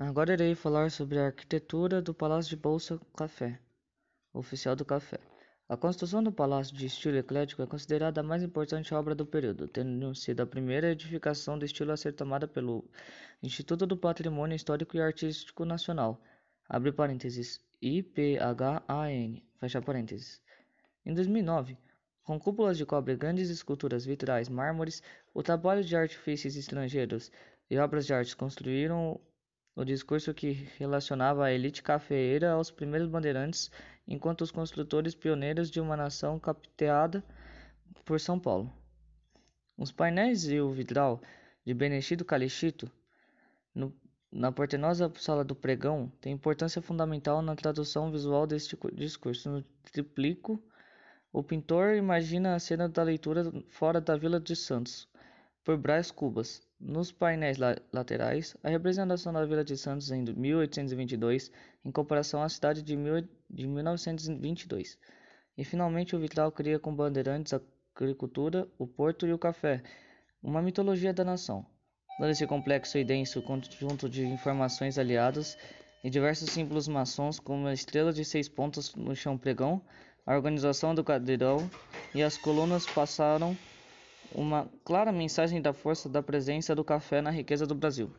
Agora irei falar sobre a arquitetura do Palácio de Bolsa Café, oficial do café. A construção do palácio de estilo eclético é considerada a mais importante obra do período, tendo sido a primeira edificação do estilo a ser tomada pelo Instituto do Patrimônio Histórico e Artístico Nacional, abre parênteses, IPHAN, fecha parênteses. Em 2009, com cúpulas de cobre, grandes esculturas vitrais, mármores, o trabalho de artifícios estrangeiros e obras de arte construíram o discurso que relacionava a elite cafeeira aos primeiros bandeirantes, enquanto os construtores pioneiros de uma nação capiteada por São Paulo. Os painéis e o vidral de Benedito Calixto, no, na portentosa sala do pregão, têm importância fundamental na tradução visual deste discurso. No triplico, o pintor imagina a cena da leitura fora da Vila de Santos, por Brás Cubas. Nos painéis la laterais, a representação da Vila de Santos em 1822 em comparação à cidade de, de 1922. E finalmente o vitral cria com bandeirantes a agricultura, o porto e o café, uma mitologia da nação. Todo esse complexo e denso conjunto de informações aliadas e diversos símbolos maçons como a estrela de seis pontas no chão pregão, a organização do cadeirão e as colunas passaram uma clara mensagem da força da presença do café na riqueza do Brasil.